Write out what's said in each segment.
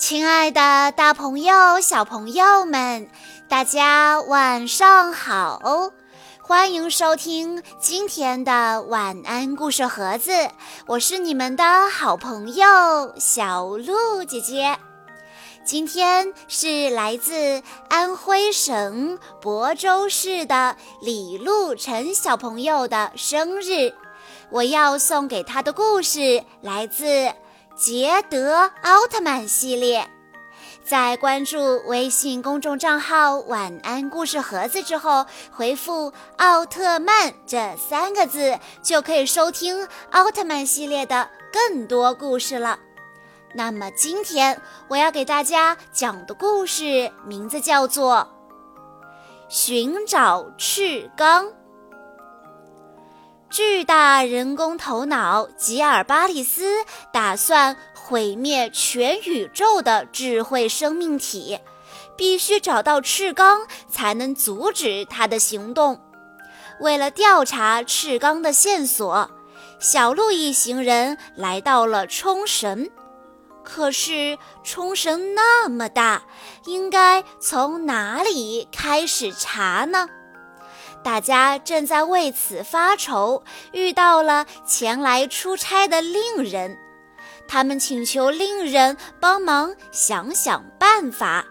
亲爱的，大朋友、小朋友们，大家晚上好！欢迎收听今天的晚安故事盒子，我是你们的好朋友小鹿姐姐。今天是来自安徽省亳州市的李路晨小朋友的生日，我要送给他的故事来自。捷德奥特曼系列，在关注微信公众账号“晚安故事盒子”之后，回复“奥特曼”这三个字，就可以收听奥特曼系列的更多故事了。那么今天我要给大家讲的故事名字叫做《寻找赤刚》。巨大人工头脑吉尔巴利斯打算毁灭全宇宙的智慧生命体，必须找到赤刚才能阻止他的行动。为了调查赤刚的线索，小鹿一行人来到了冲绳。可是冲绳那么大，应该从哪里开始查呢？大家正在为此发愁，遇到了前来出差的令人，他们请求令人帮忙想想办法。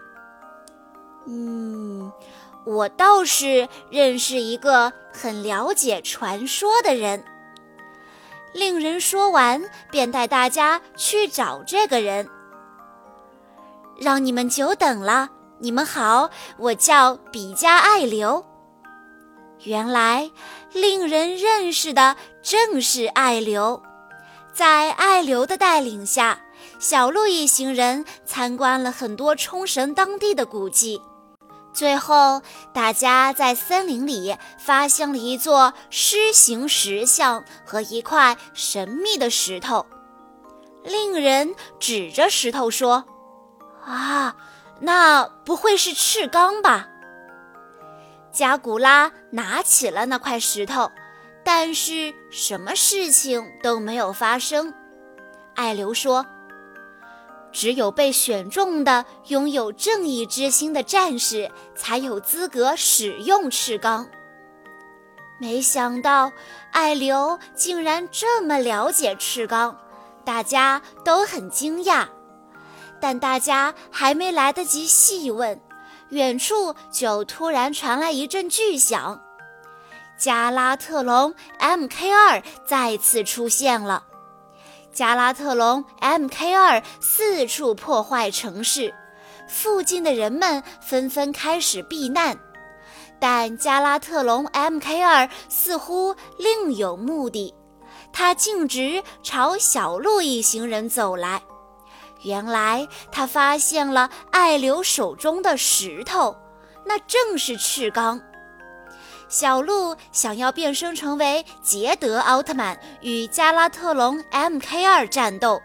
嗯，我倒是认识一个很了解传说的人。令人说完，便带大家去找这个人。让你们久等了，你们好，我叫比加爱流。原来，令人认识的正是爱流。在爱流的带领下，小鹿一行人参观了很多冲绳当地的古迹。最后，大家在森林里发现了一座狮形石像和一块神秘的石头。令人指着石头说：“啊，那不会是赤刚吧？”加古拉拿起了那块石头，但是什么事情都没有发生。艾流说：“只有被选中的、拥有正义之心的战士才有资格使用赤钢。”没想到艾流竟然这么了解赤钢，大家都很惊讶。但大家还没来得及细问。远处就突然传来一阵巨响，加拉特隆 Mk2 再次出现了。加拉特隆 Mk2 四处破坏城市，附近的人们纷纷开始避难，但加拉特隆 Mk2 似乎另有目的，他径直朝小鹿一行人走来。原来他发现了艾流手中的石头，那正是赤钢。小鹿想要变身成为捷德奥特曼与加拉特隆 Mk2 战斗，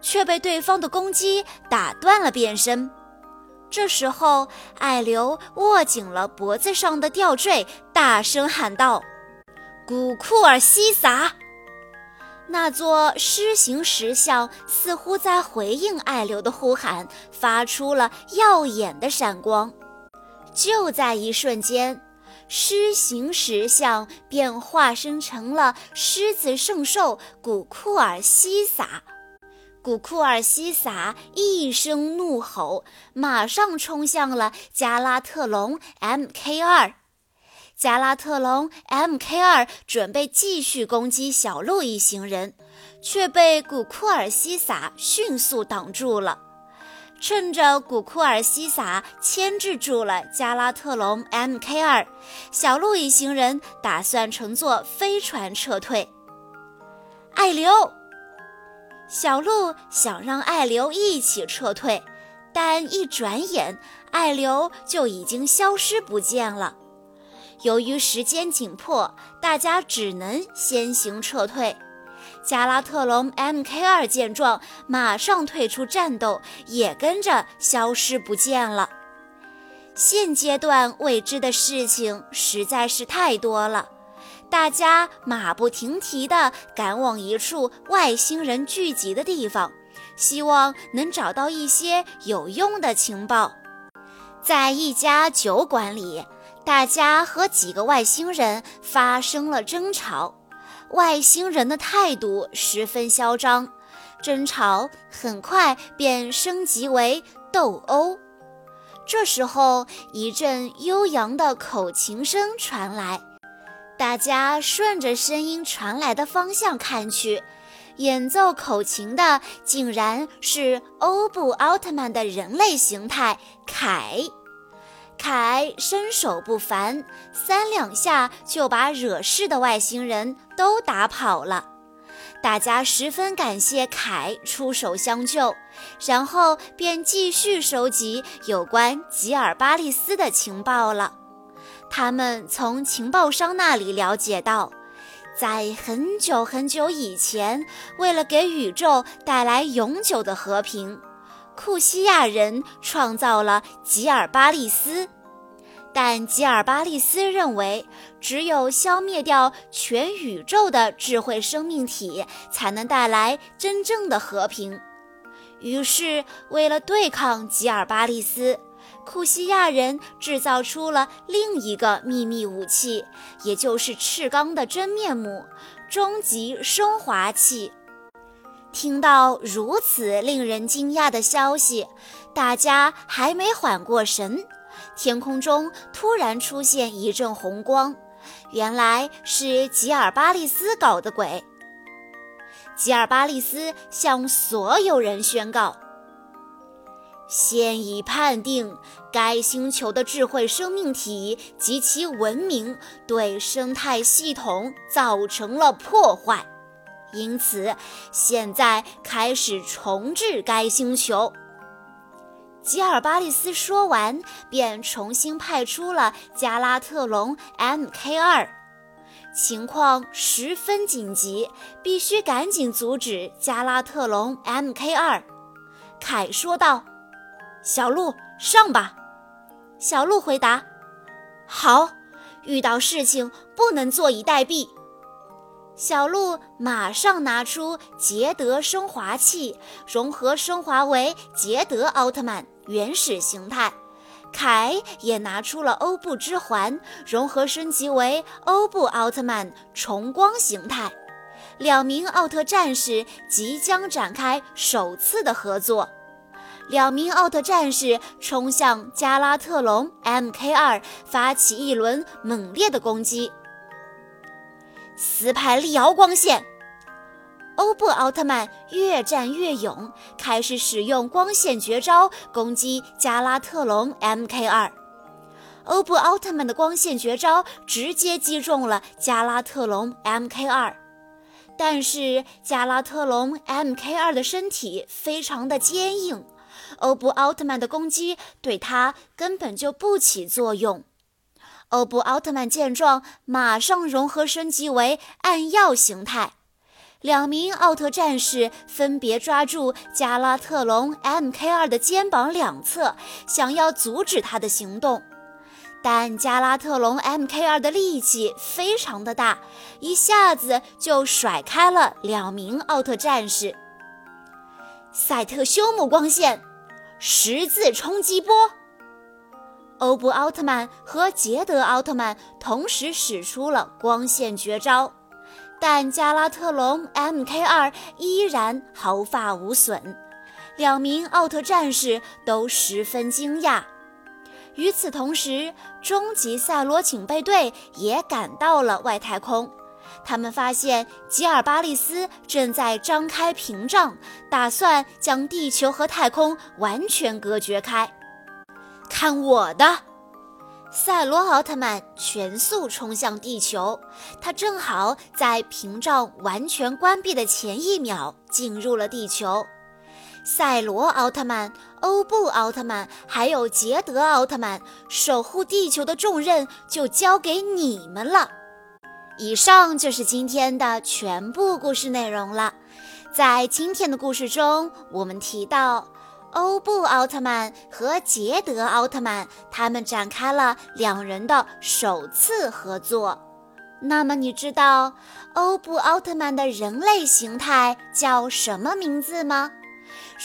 却被对方的攻击打断了变身。这时候，艾流握紧了脖子上的吊坠，大声喊道：“古库尔西撒！”那座狮形石像似乎在回应爱流的呼喊，发出了耀眼的闪光。就在一瞬间，狮形石像便化身成了狮子圣兽古库尔西撒。古库尔西撒一声怒吼，马上冲向了加拉特隆 Mk2。加拉特隆 Mk2 准备继续攻击小鹿一行人，却被古库尔西撒迅速挡住了。趁着古库尔西撒牵制住了加拉特隆 Mk2，小鹿一行人打算乘坐飞船撤退。爱流，小鹿想让爱流一起撤退，但一转眼，爱流就已经消失不见了。由于时间紧迫，大家只能先行撤退。加拉特隆 Mk2 见状，马上退出战斗，也跟着消失不见了。现阶段未知的事情实在是太多了，大家马不停蹄地赶往一处外星人聚集的地方，希望能找到一些有用的情报。在一家酒馆里，大家和几个外星人发生了争吵。外星人的态度十分嚣张，争吵很快便升级为斗殴。这时候，一阵悠扬的口琴声传来，大家顺着声音传来的方向看去，演奏口琴的竟然是欧布奥特曼的人类形态凯。凯身手不凡，三两下就把惹事的外星人都打跑了。大家十分感谢凯出手相救，然后便继续收集有关吉尔巴利斯的情报了。他们从情报商那里了解到，在很久很久以前，为了给宇宙带来永久的和平。库西亚人创造了吉尔巴利斯，但吉尔巴利斯认为，只有消灭掉全宇宙的智慧生命体，才能带来真正的和平。于是，为了对抗吉尔巴利斯，库西亚人制造出了另一个秘密武器，也就是赤钢的真面目——终极升华器。听到如此令人惊讶的消息，大家还没缓过神，天空中突然出现一阵红光，原来是吉尔巴利斯搞的鬼。吉尔巴利斯向所有人宣告：现已判定该星球的智慧生命体及其文明对生态系统造成了破坏。因此，现在开始重置该星球。吉尔巴利斯说完，便重新派出了加拉特隆 Mk2。情况十分紧急，必须赶紧阻止加拉特隆 Mk2。凯说道：“小鹿，上吧。”小鹿回答：“好，遇到事情不能坐以待毙。”小鹿马上拿出捷德升华器，融合升华为捷德奥特曼原始形态。凯也拿出了欧布之环，融合升级为欧布奥特曼重光形态。两名奥特战士即将展开首次的合作。两名奥特战士冲向加拉特隆 Mk2，发起一轮猛烈的攻击。斯派利奥光线，欧布奥特曼越战越勇，开始使用光线绝招攻击加拉特隆 Mk2。欧布奥特曼的光线绝招直接击中了加拉特隆 Mk2，但是加拉特隆 Mk2 的身体非常的坚硬，欧布奥特曼的攻击对他根本就不起作用。欧布奥特曼见状，马上融合升级为暗耀形态。两名奥特战士分别抓住加拉特隆 Mk2 的肩膀两侧，想要阻止他的行动。但加拉特隆 Mk2 的力气非常的大，一下子就甩开了两名奥特战士。赛特修姆光线，十字冲击波。欧布奥特曼和捷德奥特曼同时使出了光线绝招，但加拉特隆 Mk2 依然毫发无损。两名奥特战士都十分惊讶。与此同时，终极赛罗警备队也赶到了外太空。他们发现吉尔巴利斯正在张开屏障，打算将地球和太空完全隔绝开。看我的！赛罗奥特曼全速冲向地球，他正好在屏障完全关闭的前一秒进入了地球。赛罗奥特曼、欧布奥特曼还有捷德奥特曼，守护地球的重任就交给你们了。以上就是今天的全部故事内容了。在今天的故事中，我们提到。欧布奥特曼和捷德奥特曼，他们展开了两人的首次合作。那么，你知道欧布奥特曼的人类形态叫什么名字吗？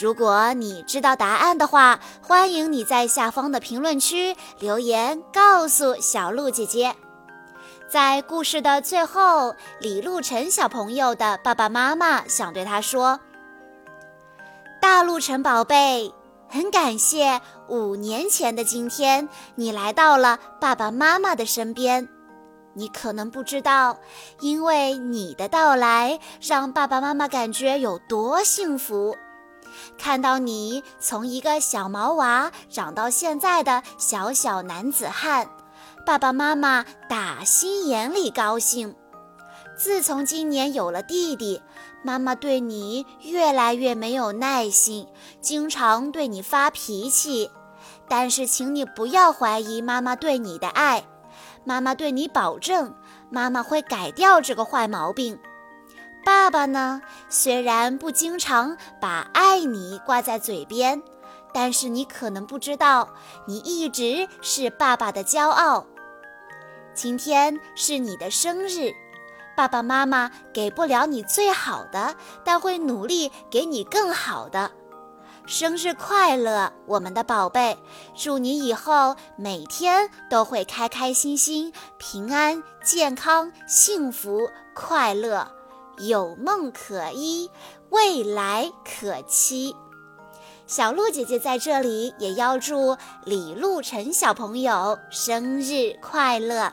如果你知道答案的话，欢迎你在下方的评论区留言告诉小鹿姐姐。在故事的最后，李路晨小朋友的爸爸妈妈想对他说：“大陆城宝贝，很感谢五年前的今天，你来到了爸爸妈妈的身边。你可能不知道，因为你的到来，让爸爸妈妈感觉有多幸福。”看到你从一个小毛娃长到现在的小小男子汉，爸爸妈妈打心眼里高兴。自从今年有了弟弟，妈妈对你越来越没有耐心，经常对你发脾气。但是，请你不要怀疑妈妈对你的爱，妈妈对你保证，妈妈会改掉这个坏毛病。爸爸呢？虽然不经常把“爱你”挂在嘴边，但是你可能不知道，你一直是爸爸的骄傲。今天是你的生日，爸爸妈妈给不了你最好的，但会努力给你更好的。生日快乐，我们的宝贝！祝你以后每天都会开开心心、平安、健康、幸福、快乐。有梦可依，未来可期。小鹿姐姐在这里也要祝李路晨小朋友生日快乐。